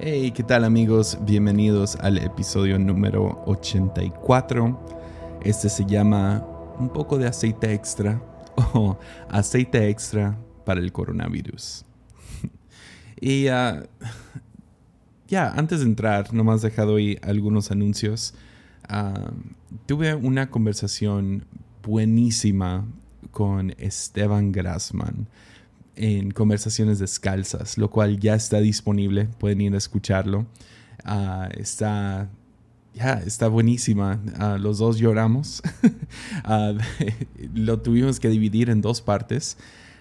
Hey, ¿qué tal amigos? Bienvenidos al episodio número 84. Este se llama Un poco de aceite extra o aceite extra para el coronavirus. y ah, ya, antes de entrar, nomás dejado ahí algunos anuncios. Ah, tuve una conversación buenísima con Esteban Grassman en Conversaciones Descalzas, lo cual ya está disponible, pueden ir a escucharlo. Ah, está, ya, está buenísima. Ah, los dos lloramos. Ah, lo tuvimos que dividir en dos partes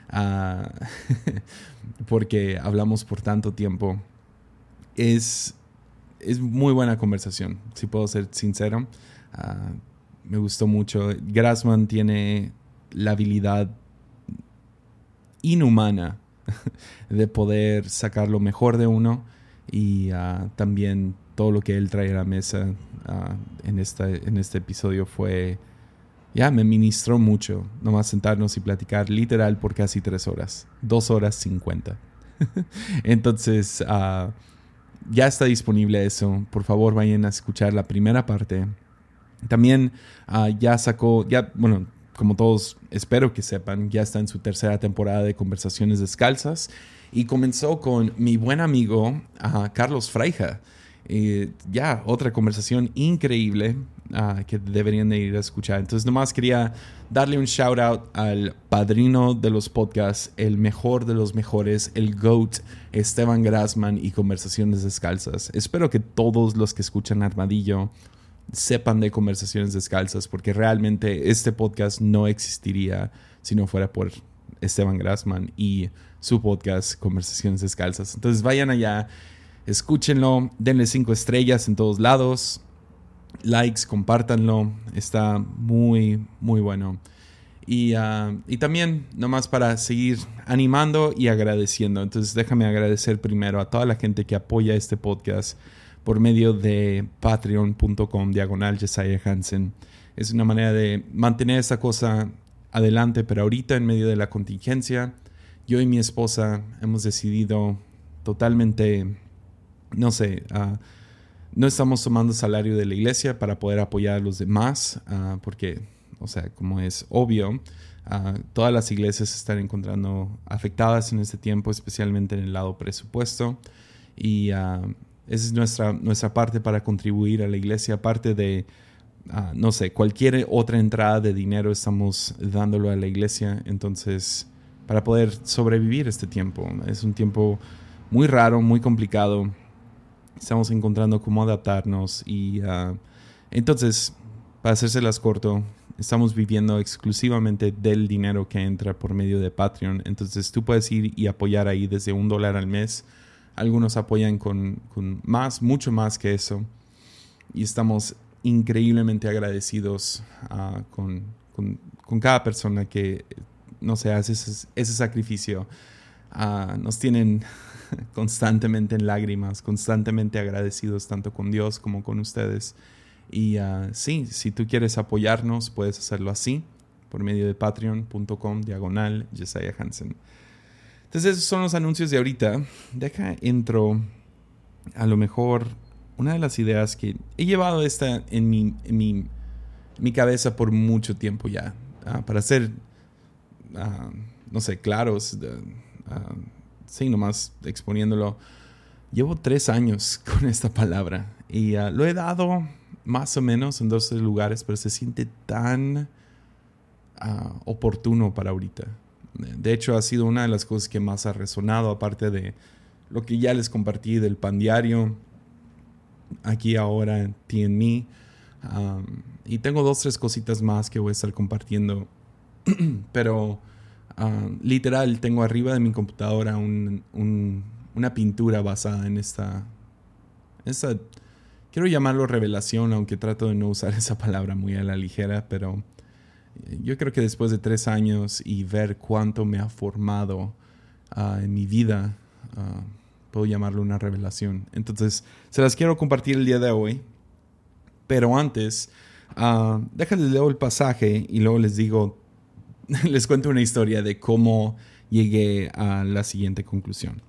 porque hablamos por tanto tiempo. Es, es muy buena conversación, si puedo ser sincero. me gustó mucho. Grassman tiene la habilidad inhumana de poder sacar lo mejor de uno y ah, también todo lo que él trae a la mesa ah, en, esta, en este episodio fue, ya, me ministró mucho, nomás sentarnos y platicar literal por casi tres horas, dos horas cincuenta. Entonces, uh, ya está disponible eso, por favor vayan a escuchar la primera parte. También ya sacó, ya, bueno, como todos espero que sepan, ya está en su tercera temporada de Conversaciones Descalzas y comenzó con mi buen amigo Carlos Freija. ya, otra conversación increíble que deberían de ir a escuchar. Entonces, nomás quería darle un shout out al padrino de los podcasts, el mejor de los mejores, el GOAT, Esteban Grassman y Conversaciones Descalzas. Espero que todos los que escuchan Armadillo sepan de conversaciones descalzas, porque realmente este podcast no existiría si no fuera por Esteban Grassman y su podcast Conversaciones Descalzas. Entonces vayan allá, escúchenlo, denle cinco estrellas en todos lados, likes, compártanlo, está muy, muy bueno. Y, uh, y, también, nomás para seguir animando y agradeciendo. Entonces, déjame agradecer primero a toda la gente que apoya este podcast por medio de patreon.com diagonal Jesiah Hansen. Es una manera de mantener esa cosa adelante, pero ahorita en medio de la contingencia, yo y mi esposa hemos decidido totalmente, no sé, uh, no estamos tomando salario de la iglesia para poder apoyar a los demás, uh, porque, o sea, como es obvio, uh, todas las iglesias se están encontrando afectadas en este tiempo, especialmente en el lado presupuesto. Y esa es nuestra, nuestra parte para contribuir a la iglesia, aparte de, ah, no sé, cualquier otra entrada de dinero estamos dándolo a la iglesia. Entonces, para poder sobrevivir este tiempo, es un tiempo muy raro, muy complicado. Estamos encontrando cómo adaptarnos y uh, entonces, para hacérselas corto, estamos viviendo exclusivamente del dinero que entra por medio de Patreon. Entonces tú puedes ir y apoyar ahí desde un dólar al mes algunos apoyan con, más, mucho más que eso. Y estamos increíblemente agradecidos ah, con, cada persona que, no sé, hace ese, sacrificio. Ah, nos tienen constantemente en lágrimas, constantemente agradecidos tanto con Dios como con ustedes. Y uh, sí, si tú quieres apoyarnos, puedes hacerlo así, por medio de patreon.com diagonal Jesiah Hansen. Entonces esos son los anuncios de ahorita. Deja entro a lo mejor una de las ideas que he llevado esta en mi, mi, cabeza por mucho tiempo ya. Ah, para ser, ah, no sé, claros, uh, sí, nomás exponiéndolo. Llevo tres años con esta palabra y lo he dado más o menos en dos lugares, pero se siente tan oportuno para ahorita. De hecho, ha sido una de las cosas que más ha resonado, aparte de lo que ya les compartí del pan diario, aquí ahora en y tengo dos, tres cositas más que voy a estar compartiendo. Pero literal, tengo arriba de mi computadora una pintura basada en esta, esta, quiero llamarlo revelación, aunque trato de no usar esa palabra muy a la ligera, pero yo creo que después de tres años y ver cuánto me ha formado ah, en mi vida, ah, puedo llamarlo una revelación. Entonces, se las quiero compartir el día de hoy. Pero antes, uh, déjales leo el pasaje y luego les digo, les cuento una historia de cómo llegué a la siguiente conclusión.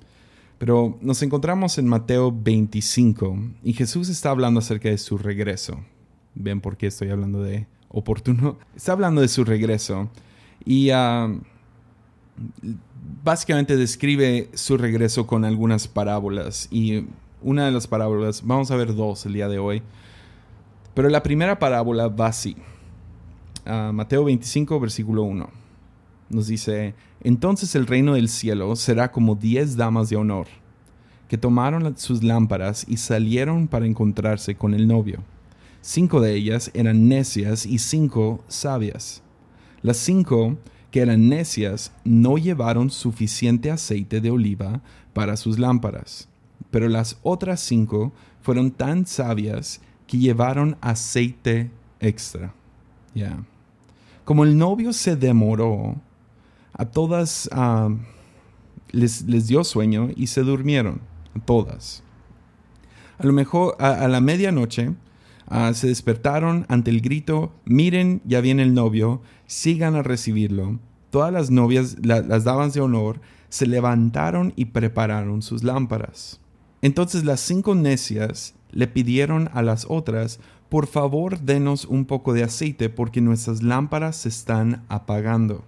Pero nos encontramos en Mateo 25 y Jesús está hablando acerca de su regreso. ¿Ven por qué estoy hablando de oportuno? Está hablando de su regreso y ah, básicamente describe su regreso con algunas parábolas. Y una de las parábolas, vamos a ver dos el día de hoy. Pero la primera parábola va así. Ah, Mateo 25, versículo 1. Nos dice, entonces el reino del cielo será como diez damas de honor, que tomaron sus lámparas y salieron para encontrarse con el novio. Cinco de ellas eran necias y cinco sabias. Las cinco que eran necias no llevaron suficiente aceite de oliva para sus lámparas, pero las otras cinco fueron tan sabias que llevaron aceite extra. Ya. Como el novio se demoró, a todas ah, les, dio sueño y se durmieron, a todas. A lo mejor a, la medianoche ah, se despertaron ante el grito, miren, ya viene el novio, sigan a recibirlo. Todas las novias, las damas de honor, se levantaron y prepararon sus lámparas. Entonces las cinco necias le pidieron a las otras, por favor denos un poco de aceite porque nuestras lámparas se están apagando.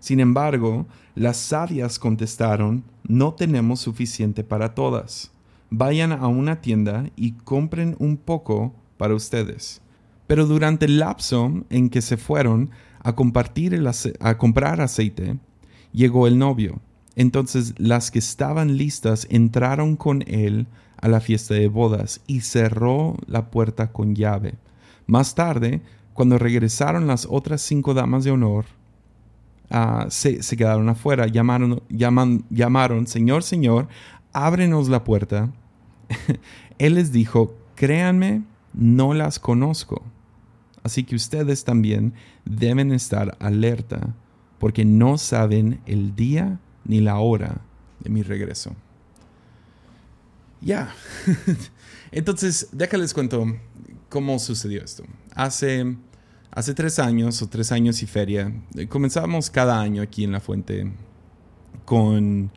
Sin embargo, las sabias contestaron, no tenemos suficiente para todas. Vayan a una tienda y compren un poco para ustedes. Pero durante el lapso en que se fueron a, compartir a comprar aceite, llegó el novio. Entonces las que estaban listas entraron con él a la fiesta de bodas y cerró la puerta con llave. Más tarde, cuando regresaron las otras cinco damas de honor, Ah, se, quedaron afuera, llamaron, llaman, llamaron, Señor, Señor, ábrenos la puerta. Él les dijo, créanme, no las conozco. Así que ustedes también deben estar alerta, porque no saben el día ni la hora de mi regreso. Ya. Entonces, déjales cuento cómo sucedió esto. Hace Hace tres años o tres años y feria, eh, comenzamos cada año aquí en La Fuente con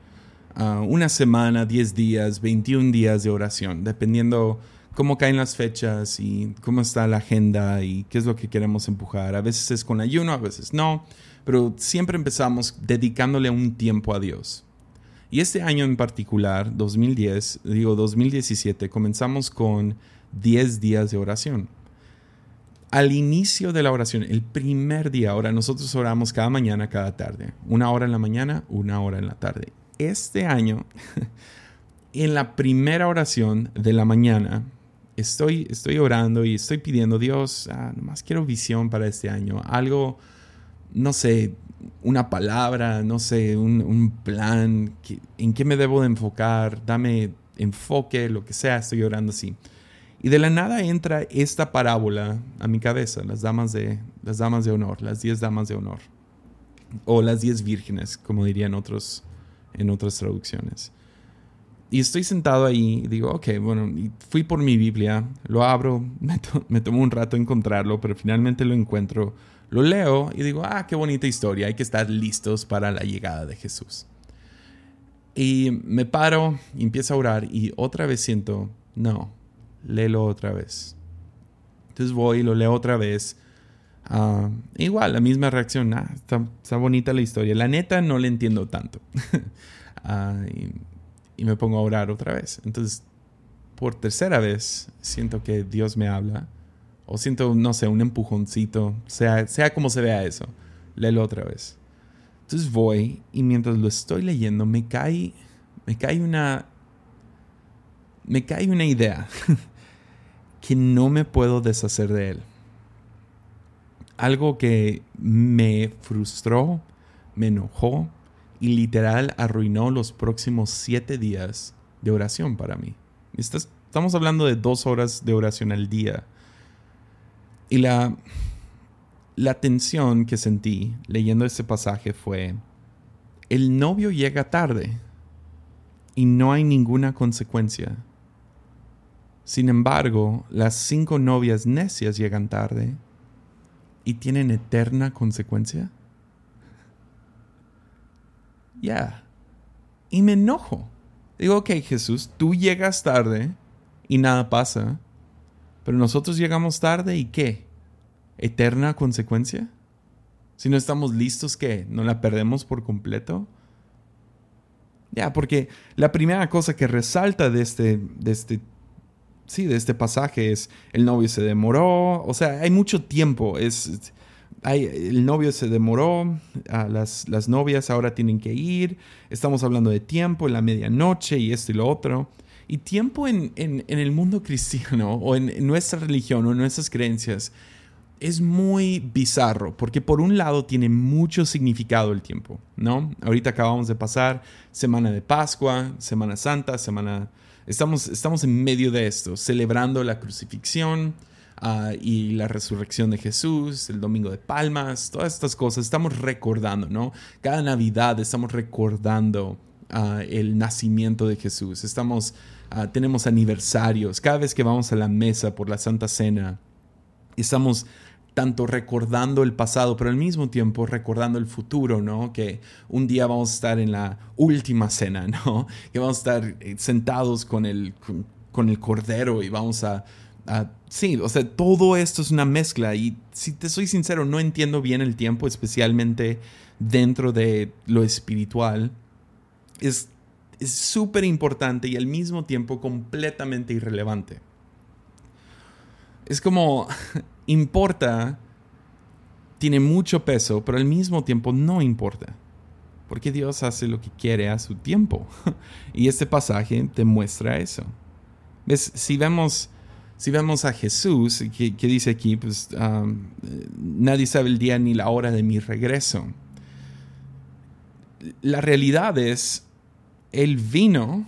ah, una semana, 10 días, 21 días de oración, dependiendo cómo caen las fechas y cómo está la agenda y qué es lo que queremos empujar. A veces es con ayuno, a veces no, pero siempre empezamos dedicándole un tiempo a Dios. Y este año en particular, 2010, digo 2017, comenzamos con 10 días de oración al inicio de la oración, el primer día, ahora nosotros oramos cada mañana, cada tarde, una hora en la mañana, una hora en la tarde. Este año, en la primera oración de la mañana, estoy, estoy orando y estoy pidiendo, Dios, ah, nomás quiero visión para este año, algo, no sé, una palabra, no sé, un, plan, en qué me debo de enfocar, dame enfoque, lo que sea, estoy orando así. Y de la nada entra esta parábola a mi cabeza, las damas de, las damas de honor, las diez damas de honor. O las diez vírgenes, como dirían otros, en otras traducciones. Y estoy sentado ahí y digo, ok, bueno, fui por mi Biblia, lo abro, me, me tomo un rato encontrarlo, pero finalmente lo encuentro, lo leo y digo, ah, qué bonita historia, hay que estar listos para la llegada de Jesús. Y me paro y empiezo a orar y otra vez siento, no, léelo otra vez. Entonces voy y lo leo otra vez. Ah, igual, la misma reacción. Ah, está, bonita la historia. La neta no le entiendo tanto. Ah, y, me pongo a orar otra vez. Entonces, por tercera vez, siento que Dios me habla. O siento, no sé, un empujoncito. Sea, sea como se vea eso. Léelo otra vez. Entonces voy y mientras lo estoy leyendo me cae, me cae una, me cae una idea. que no me puedo deshacer de él. Algo que me frustró, me enojó y literal arruinó los próximos siete días de oración para mí. Estamos hablando de dos horas de oración al día. Y la, la tensión que sentí leyendo ese pasaje fue, el novio llega tarde y no hay ninguna consecuencia sin embargo, las cinco novias necias llegan tarde y tienen eterna consecuencia. Ya. Y me enojo. Digo, ok Jesús, tú llegas tarde y nada pasa, pero nosotros llegamos tarde y ¿qué? ¿Eterna consecuencia? Si no estamos listos, ¿qué? ¿No la perdemos por completo? Ya, porque la primera cosa que resalta de este, de este, sí, de este pasaje es el novio se demoró, o sea, hay mucho tiempo, es, el novio se demoró, las, las novias ahora tienen que ir, estamos hablando de tiempo en la medianoche y esto y lo otro. Y tiempo en, en, en el mundo cristiano o en, en nuestra religión o en nuestras creencias es muy bizarro, porque por un lado tiene mucho significado el tiempo, ¿no? Ahorita acabamos de pasar Semana de Pascua, Semana Santa, Semana... Estamos, estamos en medio de esto, celebrando la crucifixión uh, y la resurrección de Jesús, el Domingo de Palmas, todas estas cosas, estamos recordando, ¿no? Cada Navidad estamos recordando uh, el nacimiento de Jesús, estamos... Uh, tenemos aniversarios, cada vez que vamos a la mesa por la Santa Cena, estamos tanto recordando el pasado, pero al mismo tiempo recordando el futuro, ¿no? Que un día vamos a estar en la última cena, ¿no? Que vamos a estar eh, sentados con el, con, el cordero y vamos a, Sí, o sea, todo esto es una mezcla y si te soy sincero, no entiendo bien el tiempo, especialmente dentro de lo espiritual. Es súper importante y al mismo tiempo completamente irrelevante. Es como importa, tiene mucho peso, pero al mismo tiempo no importa. Porque Dios hace lo que quiere a su tiempo. y este pasaje te muestra eso. ¿Ves? Si vemos, si vemos a Jesús, que, dice aquí, pues um, nadie sabe el día ni la hora de mi regreso. La realidad es, Él vino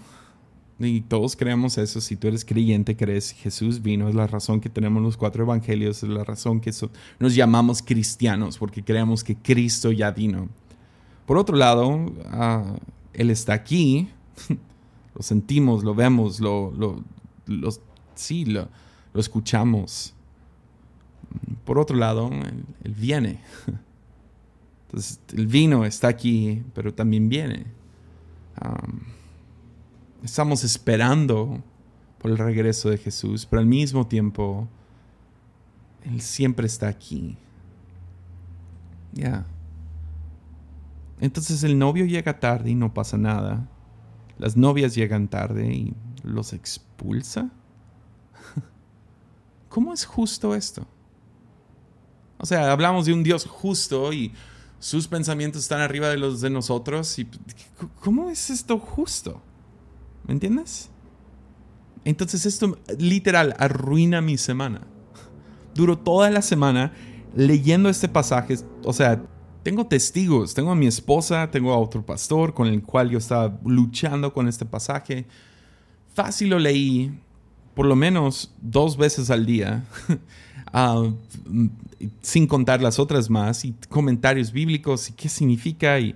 y todos creemos eso. Si tú eres creyente, crees Jesús vino. Es la razón que tenemos los cuatro evangelios. Es la razón que nos llamamos cristianos, porque creemos que Cristo ya vino. Por otro lado, ah, Él está aquí. lo sentimos, lo vemos, lo, lo, sí, lo, lo, escuchamos. Por otro lado, él, viene. Entonces, el vino está aquí, pero también viene. Estamos esperando por el regreso de Jesús, pero al mismo tiempo, Él siempre está aquí. Ya. Entonces el novio llega tarde y no pasa nada. Las novias llegan tarde y los expulsa. ¿Cómo es justo esto? O sea, hablamos de un Dios justo y sus pensamientos están arriba de los de nosotros. ¿Cómo es esto justo? ¿Me entiendes? Entonces esto literal arruina mi semana. Duro toda la semana leyendo este pasaje. O sea, tengo testigos. Tengo a mi esposa, tengo a otro pastor con el cual yo estaba luchando con este pasaje. Fácil lo leí por lo menos dos veces al día. Ah, sin contar las otras más, y comentarios bíblicos y qué significa, y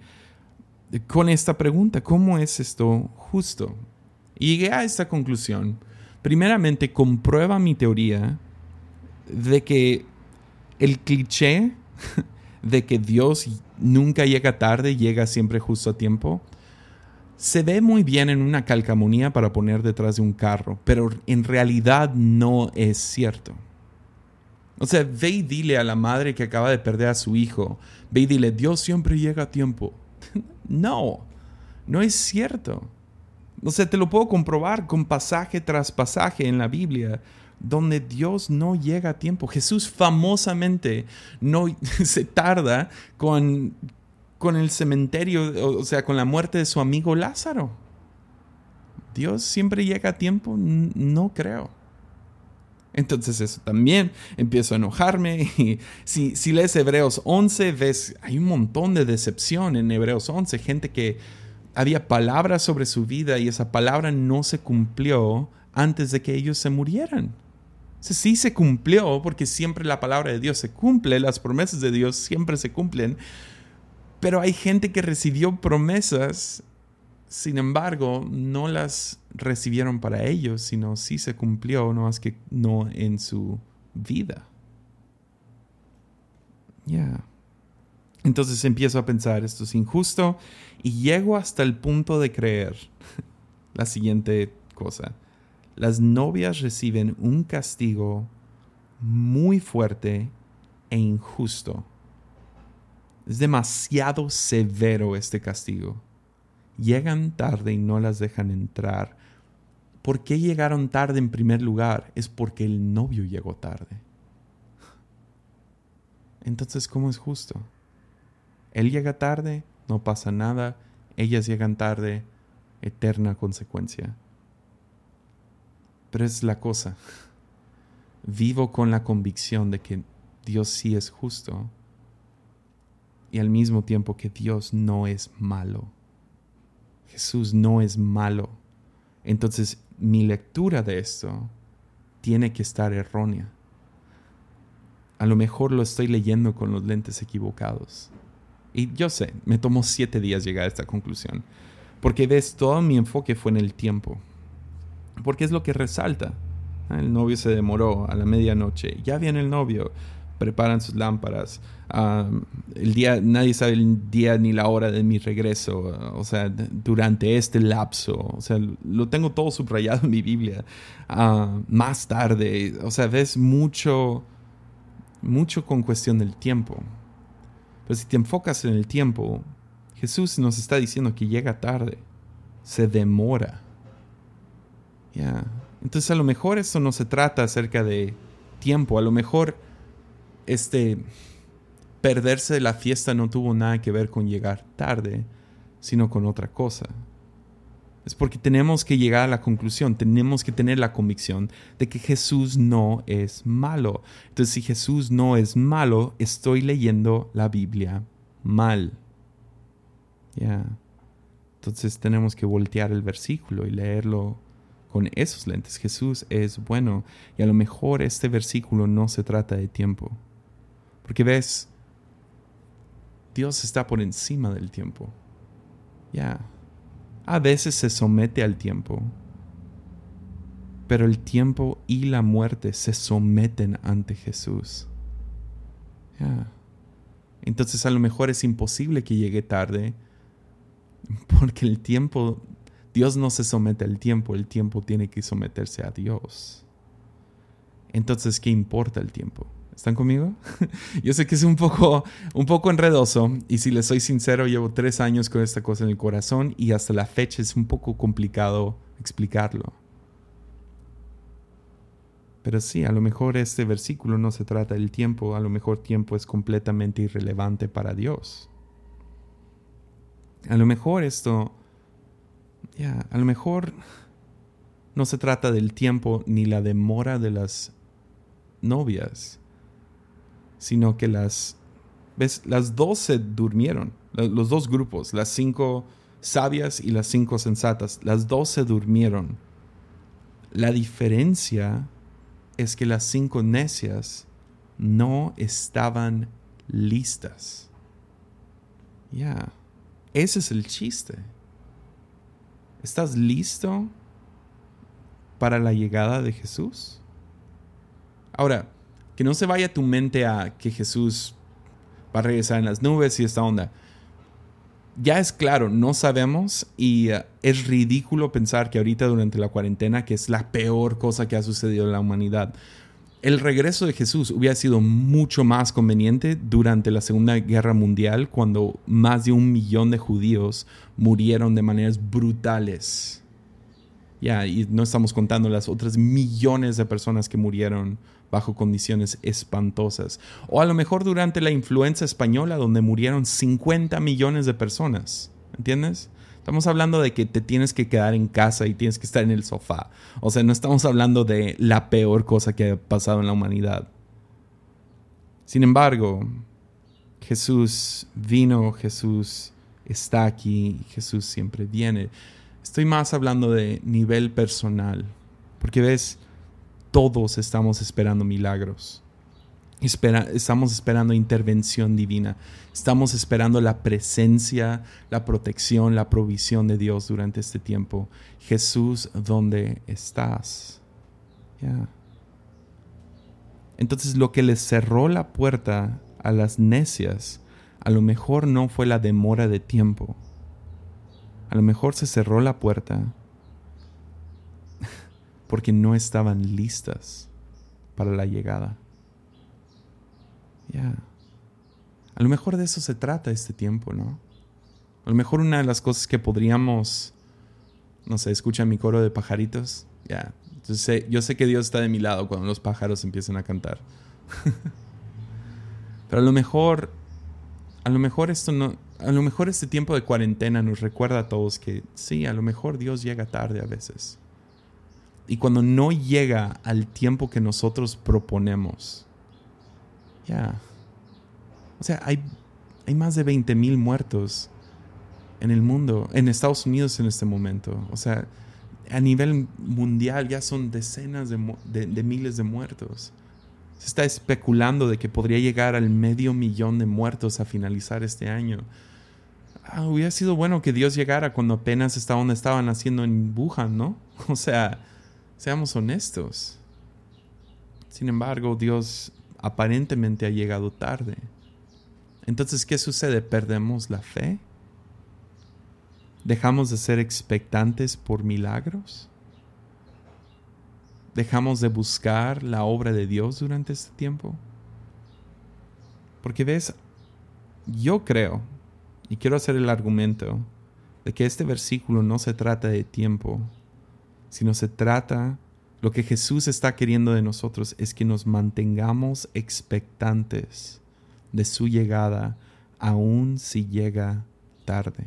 con esta pregunta, ¿cómo es esto justo? Y llegué a esta conclusión. Primeramente, comprueba mi teoría de que el cliché de que Dios nunca llega tarde, llega siempre justo a tiempo, se ve muy bien en una calcamonía para poner detrás de un carro, pero en realidad no es cierto. O sea, ve y dile a la madre que acaba de perder a su hijo, ve y dile, Dios siempre llega a tiempo. no, no es cierto. O sea, te lo puedo comprobar con pasaje tras pasaje en la Biblia donde Dios no llega a tiempo. Jesús famosamente no se tarda con, con el cementerio, o sea, con la muerte de su amigo Lázaro. Dios siempre llega a tiempo, no creo. Entonces eso también empiezo a enojarme. Y si, si lees Hebreos 11, ves, hay un montón de decepción en Hebreos 11, gente que había palabras sobre su vida y esa palabra no se cumplió antes de que ellos se murieran. sí se cumplió porque siempre la palabra de Dios se cumple, las promesas de Dios siempre se cumplen, pero hay gente que recibió promesas, sin embargo, no las recibieron para ellos, sino sí se cumplió, no más que no en su vida. Ya. Entonces empiezo a pensar, esto es injusto y llego hasta el punto de creer. la siguiente cosa. Las novias reciben un castigo muy fuerte e injusto. Es demasiado severo este castigo. Llegan tarde y no las dejan entrar. ¿Por qué llegaron tarde en primer lugar? Es porque el novio llegó tarde. Entonces, ¿cómo es justo? Él llega tarde, no pasa nada. Ellas llegan tarde, eterna consecuencia. Pero es la cosa. Vivo con la convicción de que Dios sí es justo y al mismo tiempo que Dios no es malo. Jesús no es malo. Entonces mi lectura de esto tiene que estar errónea. A lo mejor lo estoy leyendo con los lentes equivocados. Y yo sé, me tomó siete días llegar a esta conclusión. Porque ves, todo mi enfoque fue en el tiempo. Porque es lo que resalta. El novio se demoró a la medianoche. Ya viene el novio. Preparan sus lámparas. El día, nadie sabe el día ni la hora de mi regreso. O sea, durante este lapso. O sea, lo tengo todo subrayado en mi Biblia. Más tarde. O sea, ves mucho, mucho con cuestión del tiempo. Pero si te enfocas en el tiempo, Jesús nos está diciendo que llega tarde. Se demora. Ya. Entonces a lo mejor esto no se trata acerca de tiempo, a lo mejor este perderse de la fiesta no tuvo nada que ver con llegar tarde, sino con otra cosa. Es porque tenemos que llegar a la conclusión, tenemos que tener la convicción de que Jesús no es malo. Entonces, si Jesús no es malo, estoy leyendo la Biblia mal. Ya. Entonces tenemos que voltear el versículo y leerlo con esos lentes. Jesús es bueno y a lo mejor este versículo no se trata de tiempo. Porque ves, Dios está por encima del tiempo. Ya. A veces se somete al tiempo. Pero el tiempo y la muerte se someten ante Jesús. Ya. Entonces a lo mejor es imposible que llegue tarde. Porque el tiempo, Dios no se somete al tiempo, el tiempo tiene que someterse a Dios. Entonces, ¿qué importa el tiempo? ¿Están conmigo? Yo sé que es un poco, un poco enredoso y si les soy sincero, llevo tres años con esta cosa en el corazón y hasta la fecha es un poco complicado explicarlo. Pero sí, a lo mejor este versículo no se trata del tiempo, a lo mejor tiempo es completamente irrelevante para Dios. A lo mejor esto, ya, a lo mejor no se trata del tiempo ni la demora de las novias sino que las, ¿ves? Las dos se durmieron, los dos grupos, las cinco sabias y las cinco sensatas, las dos se durmieron. La diferencia es que las cinco necias no estaban listas. Ya, ese es el chiste. ¿Estás listo para la llegada de Jesús? Ahora, que no se vaya tu mente a que Jesús va a regresar en las nubes y esta onda. Ya es claro, no sabemos y eh, es ridículo pensar que ahorita durante la cuarentena, que es la peor cosa que ha sucedido en la humanidad, el regreso de Jesús hubiera sido mucho más conveniente durante la Segunda Guerra Mundial, cuando más de un millón de judíos murieron de maneras brutales. Ya, y no estamos contando las otras millones de personas que murieron bajo condiciones espantosas. O a lo mejor durante la influenza española donde murieron 50 millones de personas. ¿Entiendes? Estamos hablando de que te tienes que quedar en casa y tienes que estar en el sofá. O sea, no estamos hablando de la peor cosa que ha pasado en la humanidad. Sin embargo, Jesús vino, Jesús está aquí, Jesús siempre viene. Estoy más hablando de nivel personal. Porque ves, todos estamos esperando milagros. estamos esperando intervención divina. Estamos esperando la presencia, la protección, la provisión de Dios durante este tiempo. Jesús, ¿dónde estás? Entonces lo que les cerró la puerta a las necias, a lo mejor no fue la demora de tiempo. A lo mejor se cerró la puerta porque no estaban listas para la llegada. Ya. A lo mejor de eso se trata este tiempo, ¿no? A lo mejor una de las cosas que podríamos, no sé, escucha mi coro de pajaritos, ya. yo sé que Dios está de mi lado cuando los pájaros empiezan a cantar. Pero a lo mejor, a lo mejor esto no, a lo mejor este tiempo de cuarentena nos recuerda a todos que sí, a lo mejor Dios llega tarde a veces. Y cuando no llega al tiempo que nosotros proponemos, ya. O sea, hay, hay más de 20 mil muertos en el mundo, en Estados Unidos en este momento. O sea, a nivel mundial ya son decenas de miles de muertos. Se está especulando de que podría llegar al medio millón de muertos a finalizar este año. Ah, hubiera sido bueno que Dios llegara cuando apenas estaban, estaban haciendo en Wuhan, ¿no? O sea, seamos honestos. Sin embargo, Dios aparentemente ha llegado tarde. Entonces, ¿qué sucede? ¿Perdemos la fe? ¿Dejamos de ser expectantes por milagros? dejamos de buscar la obra de Dios durante este tiempo? Porque ves, yo creo, y quiero hacer el argumento, de que este versículo no se trata de tiempo, sino se trata, lo que Jesús está queriendo de nosotros es que nos mantengamos expectantes de su llegada, aun si llega tarde.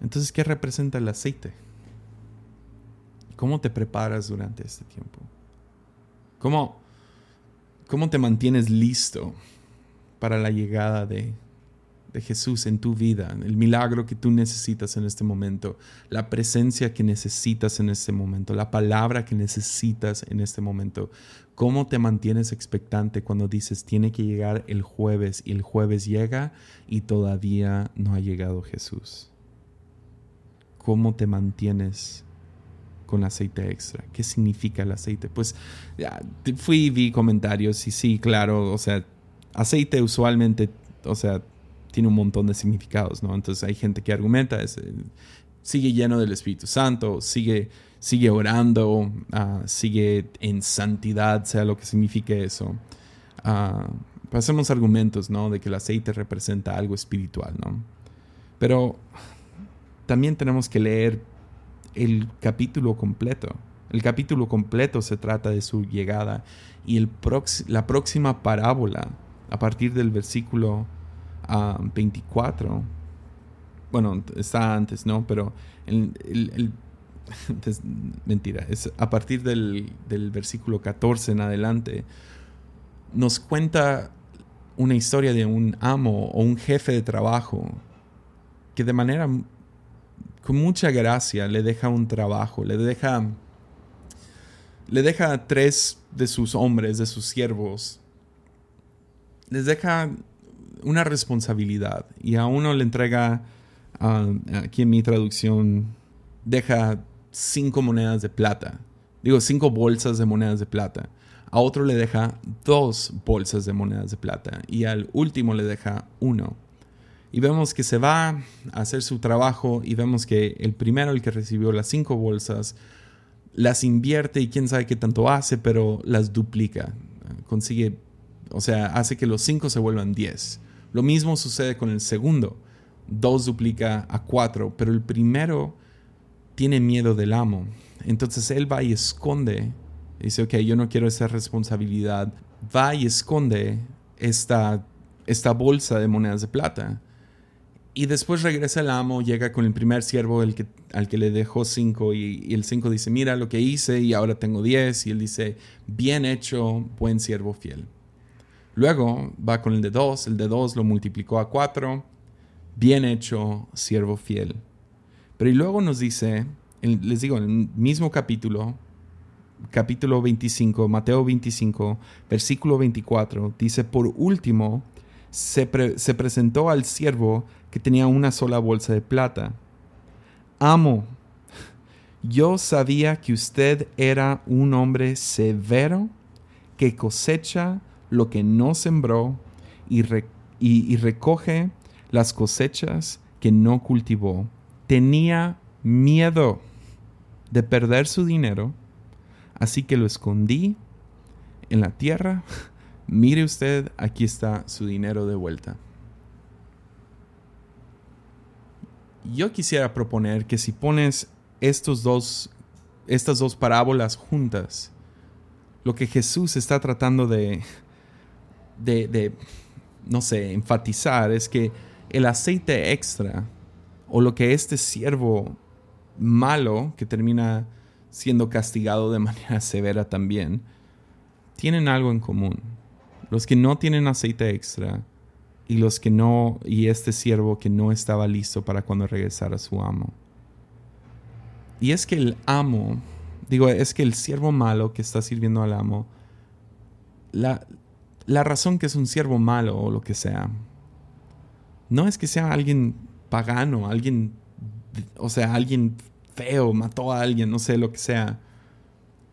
Entonces, ¿qué representa el aceite? ¿Cómo te preparas durante este tiempo? ¿Cómo, cómo te mantienes listo para la llegada de, de Jesús en tu vida, el milagro que tú necesitas en este momento, la presencia que necesitas en este momento, la palabra que necesitas en este momento. ¿Cómo te mantienes expectante cuando dices tiene que llegar el jueves y el jueves llega y todavía no ha llegado Jesús? ¿Cómo te mantienes con aceite extra. ¿Qué significa el aceite? Pues ya, fui y vi comentarios y sí, claro, o sea, aceite usualmente, o sea, tiene un montón de significados, ¿no? Entonces hay gente que argumenta, es, eh, sigue lleno del Espíritu Santo, sigue, sigue orando, ah, sigue en santidad, sea lo que signifique eso. Uh, argumentos, ¿no? De que el aceite representa algo espiritual, ¿no? Pero también tenemos que leer el capítulo completo. El capítulo completo se trata de su llegada y el la próxima parábola, a partir del versículo 24, ah, bueno, está antes, ¿no? Pero el, mentira, es a partir del, del versículo 14 en adelante, nos cuenta una historia de un amo o un jefe de trabajo que de manera con mucha gracia le deja un trabajo, le deja, le deja a tres de sus hombres, de sus siervos, les deja una responsabilidad y a uno le entrega, aquí en mi traducción, deja cinco monedas de plata, digo cinco bolsas de monedas de plata. A otro le deja dos bolsas de monedas de plata y al último le deja uno y vemos que se va a hacer su trabajo y vemos que el primero, el que recibió las cinco bolsas, las invierte y quién sabe qué tanto hace, pero las duplica. Consigue, o sea, hace que los cinco se vuelvan diez. Lo mismo sucede con el segundo. Dos duplica a cuatro, pero el primero tiene miedo del amo. Entonces él va y esconde. Dice, ok, yo no quiero esa responsabilidad. Va y esconde esta, esta bolsa de monedas de plata. Y después regresa el amo, llega con el primer siervo el que, al que le dejó cinco y, el cinco dice, mira lo que hice y ahora tengo diez. Y él dice, bien hecho, buen siervo fiel. Luego va con el de dos, el de dos lo multiplicó a cuatro, bien hecho, siervo fiel. Pero y luego nos dice, les digo, en el mismo capítulo, capítulo 25, Mateo 25, versículo 24, dice, por último, se, se presentó al siervo que tenía una sola bolsa de plata. Amo, yo sabía que usted era un hombre severo que cosecha lo que no sembró y, y, recoge las cosechas que no cultivó. Tenía miedo de perder su dinero, así que lo escondí en la tierra. Mire usted, aquí está su dinero de vuelta. Yo quisiera proponer que si pones estos dos, estas dos parábolas juntas, lo que Jesús está tratando de, de, de, no sé, enfatizar es que el aceite extra o lo que este siervo malo, que termina siendo castigado de manera severa también, tienen algo en común. Los que no tienen aceite extra y los que no, y este siervo que no estaba listo para cuando regresara su amo. Y es que el amo, digo, es que el siervo malo que está sirviendo al amo, la, la razón que es un siervo malo o lo que sea, no es que sea alguien pagano, alguien, o sea, alguien feo, mató a alguien, no sé lo que sea,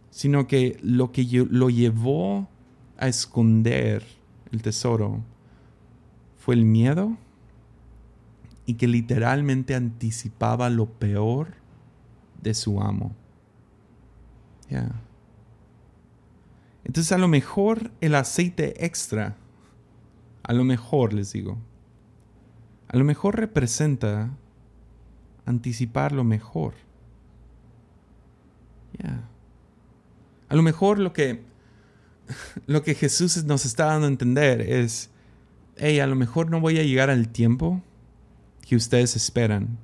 sino que lo que lo llevó a esconder el tesoro fue el miedo y que literalmente anticipaba lo peor de su amo. Entonces a lo mejor el aceite extra, a lo mejor les digo, a lo mejor representa anticipar lo mejor. A lo mejor lo que, lo que Jesús nos está dando a entender es, hey, a lo mejor no voy a llegar al tiempo que ustedes esperan,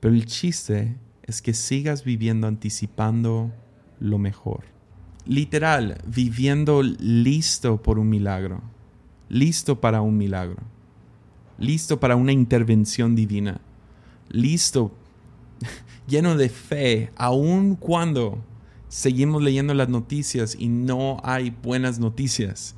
pero el chiste es que sigas viviendo anticipando lo mejor. Literal, viviendo listo por un milagro, listo para un milagro listo para una intervención divina, listo, lleno de fe, aun cuando seguimos leyendo las noticias y no hay buenas noticias.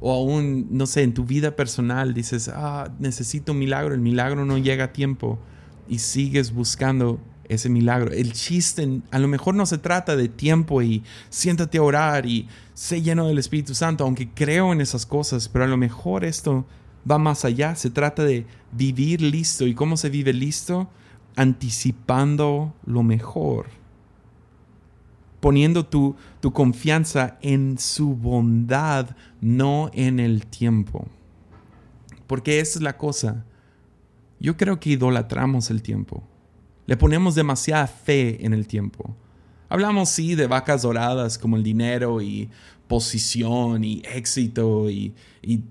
O aún, no sé, en tu vida personal dices, ah, necesito un milagro, el milagro no llega a tiempo y sigues buscando ese milagro. El chiste, a lo mejor no se trata de tiempo y siéntate a orar y sé lleno del Espíritu Santo, aunque creo en esas cosas, pero a lo mejor esto va más allá, se trata de vivir listo. ¿Y cómo se vive listo? Anticipando lo mejor. Poniendo tu, tu confianza en su bondad, no en el tiempo. Porque esa es la cosa. Yo creo que idolatramos el tiempo. Le ponemos demasiada fe en el tiempo. Hablamos, sí, de vacas doradas como el dinero y posición y éxito y,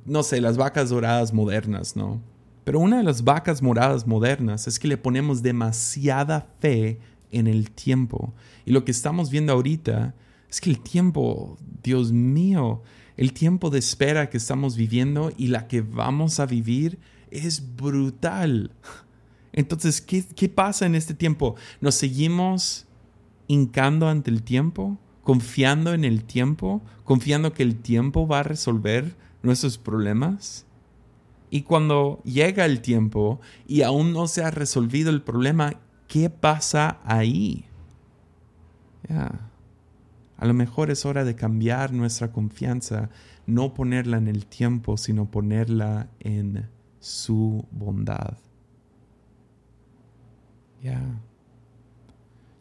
no sé, las vacas doradas modernas, ¿no? Pero una de las vacas moradas modernas es que le ponemos demasiada fe en el tiempo. Y lo que estamos viendo ahorita es que el tiempo, Dios mío, el tiempo de espera que estamos viviendo y la que vamos a vivir es brutal. Entonces, ¿qué, qué pasa en este tiempo? ¿Nos seguimos hincando ante el tiempo? confiando en el tiempo, confiando que el tiempo va a resolver nuestros problemas. Y cuando llega el tiempo y aún no se ha resolvido el problema, ¿qué pasa ahí? A lo mejor es hora de cambiar nuestra confianza, no ponerla en el tiempo, sino ponerla en su bondad.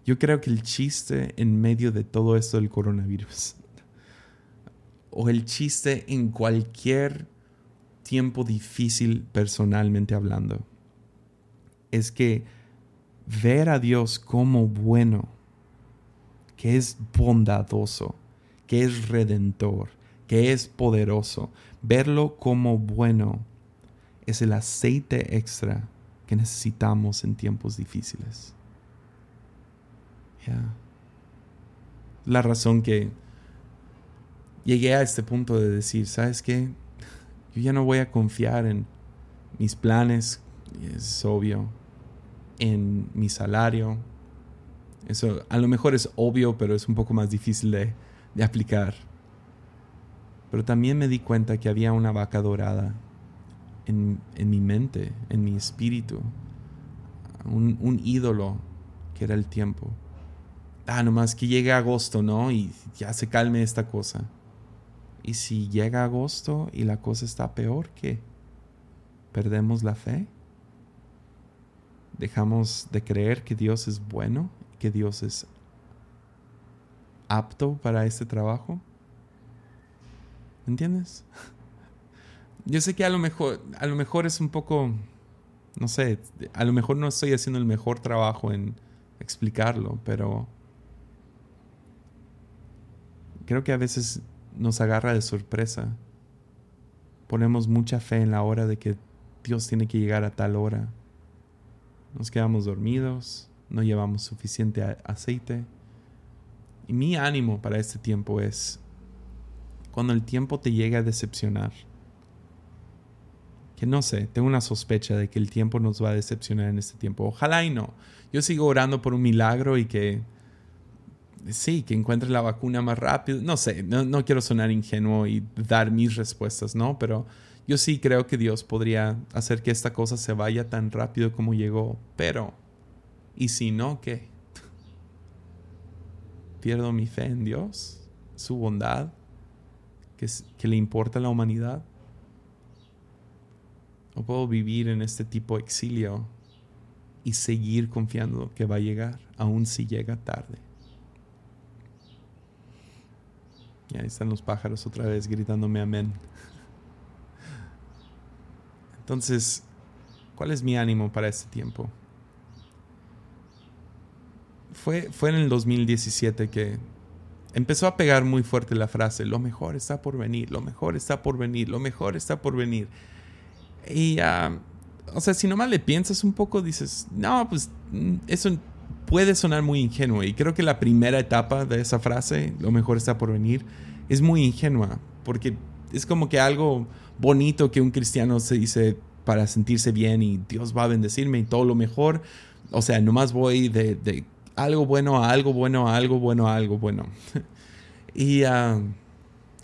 Yo creo que el chiste en medio de todo esto del coronavirus, o el chiste en cualquier tiempo difícil personalmente hablando, es que ver a Dios como bueno, que es bondadoso, que es redentor, que es poderoso, verlo como bueno es el aceite extra que necesitamos en tiempos difíciles. La razón que llegué a este punto de decir, ¿sabes qué? Yo ya no voy a confiar en mis planes, es obvio, en mi salario. Eso a lo mejor es obvio, pero es un poco más difícil de, aplicar. Pero también me di cuenta que había una vaca dorada en, mi mente, en mi espíritu. un ídolo que era el tiempo ah, nomás que llegue agosto, ¿no? Y ya se calme esta cosa. Y si llega agosto y la cosa está peor, ¿qué? ¿Perdemos la fe? dejamos de creer que Dios es bueno, que Dios es apto para este trabajo. ¿Entiendes? Yo sé que a lo mejor, a lo mejor es un poco, no sé, a lo mejor no estoy haciendo el mejor trabajo en explicarlo, pero creo que a veces nos agarra de sorpresa. Ponemos mucha fe en la hora de que Dios tiene que llegar a tal hora. Nos quedamos dormidos, no llevamos suficiente aceite. Y mi ánimo para este tiempo es cuando el tiempo te llega a decepcionar. Que no sé, tengo una sospecha de que el tiempo nos va a decepcionar en este tiempo. Ojalá y no. Yo sigo orando por un milagro y que sí, que encuentre la vacuna más rápido. No sé, no, no, quiero sonar ingenuo y dar mis respuestas, ¿no? Pero yo sí creo que Dios podría hacer que esta cosa se vaya tan rápido como llegó. Pero, ¿y si no, qué? ¿Pierdo mi fe en Dios? ¿Su bondad? ¿Que, que le importa a la humanidad? ¿O puedo vivir en este tipo de exilio y seguir confiando que va a llegar, aun si llega tarde? Y ahí están los pájaros otra vez gritándome amén. Entonces, ¿cuál es mi ánimo para este tiempo? Fue, fue en el 2017 que empezó a pegar muy fuerte la frase, lo mejor está por venir, lo mejor está por venir, lo mejor está por venir. Y, o sea, si nomás le piensas un poco, dices, no, pues mm, eso puede sonar muy ingenuo y creo que la primera etapa de esa frase, lo mejor está por venir, es muy ingenua, porque es como que algo bonito que un cristiano se dice para sentirse bien y Dios va a bendecirme y todo lo mejor. O sea, nomás voy de, algo bueno a algo bueno a algo bueno a algo bueno. y ah,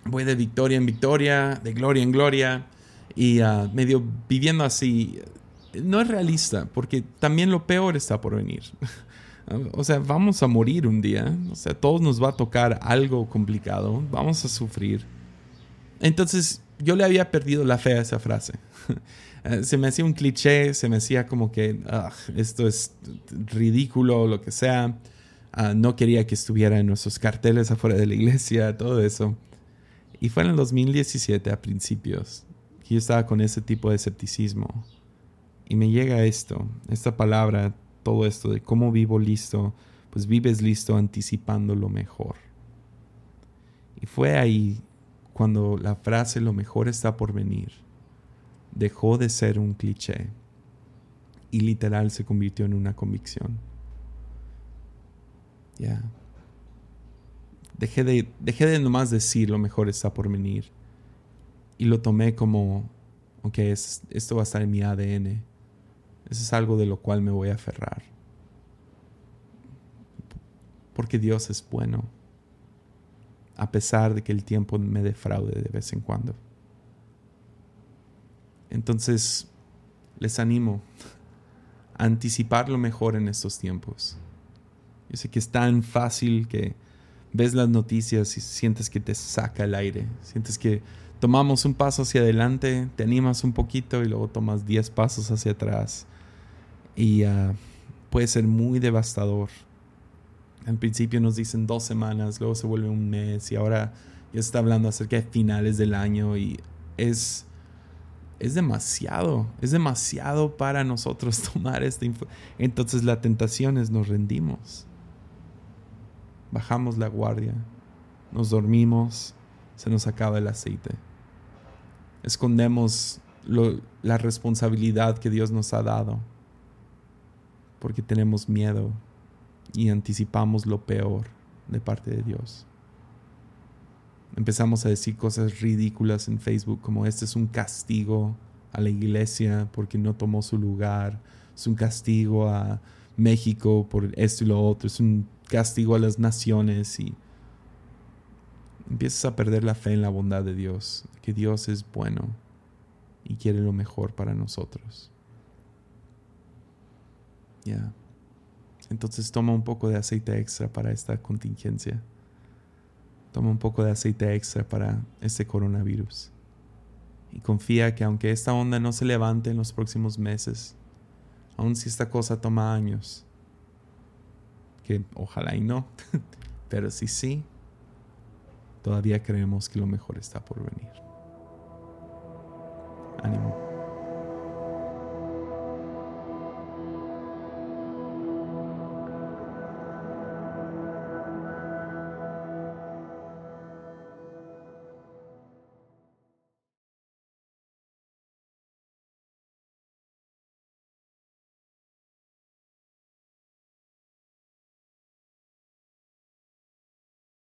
voy de victoria en victoria, de gloria en gloria y uh, medio viviendo así. No es realista, porque también lo peor está por venir. O sea, vamos a morir un día. O sea, todos nos va a tocar algo complicado. Vamos a sufrir. Entonces, yo le había perdido la fe a esa frase. Eh, se me hacía un cliché, se me hacía como que esto es ridículo o lo que sea. Ah, no quería que estuviera en nuestros carteles afuera de la iglesia, todo eso. Y fue en el 2017, a principios, yo estaba con ese tipo de escepticismo. Y me llega esto, esta palabra todo esto de cómo vivo listo, pues vives listo anticipando lo mejor. Y fue ahí cuando la frase lo mejor está por venir dejó de ser un cliché y literal se convirtió en una convicción. Ya. Dejé de, dejé de nomás decir lo mejor está por venir y lo tomé como, ok, esto va a estar en mi ADN eso es algo de lo cual me voy a aferrar. Porque Dios es bueno, a pesar de que el tiempo me defraude de vez en cuando. Entonces, les animo a anticipar lo mejor en estos tiempos. Yo sé que es tan fácil que ves las noticias y sientes que te saca el aire, sientes que tomamos un paso hacia adelante, te animas un poquito y luego tomas diez pasos hacia atrás. Y ah, puede ser muy devastador. En principio nos dicen dos semanas, luego se vuelve un mes y ahora ya está hablando acerca de finales del año y es, es demasiado, es demasiado para nosotros tomar esta Entonces la tentación es nos rendimos, bajamos la guardia, nos dormimos, se nos acaba el aceite, escondemos la responsabilidad que Dios nos ha dado porque tenemos miedo y anticipamos lo peor de parte de Dios. Empezamos a decir cosas ridículas en Facebook como este es un castigo a la iglesia porque no tomó su lugar, es un castigo a México por esto y lo otro, es un castigo a las naciones y empiezas a perder la fe en la bondad de Dios, que Dios es bueno y quiere lo mejor para nosotros. Ya. Entonces toma un poco de aceite extra para esta contingencia. Toma un poco de aceite extra para este coronavirus. Y confía que aunque esta onda no se levante en los próximos meses, aun si esta cosa toma años, que ojalá y no, pero si sí, todavía creemos que lo mejor está por venir. Ánimo.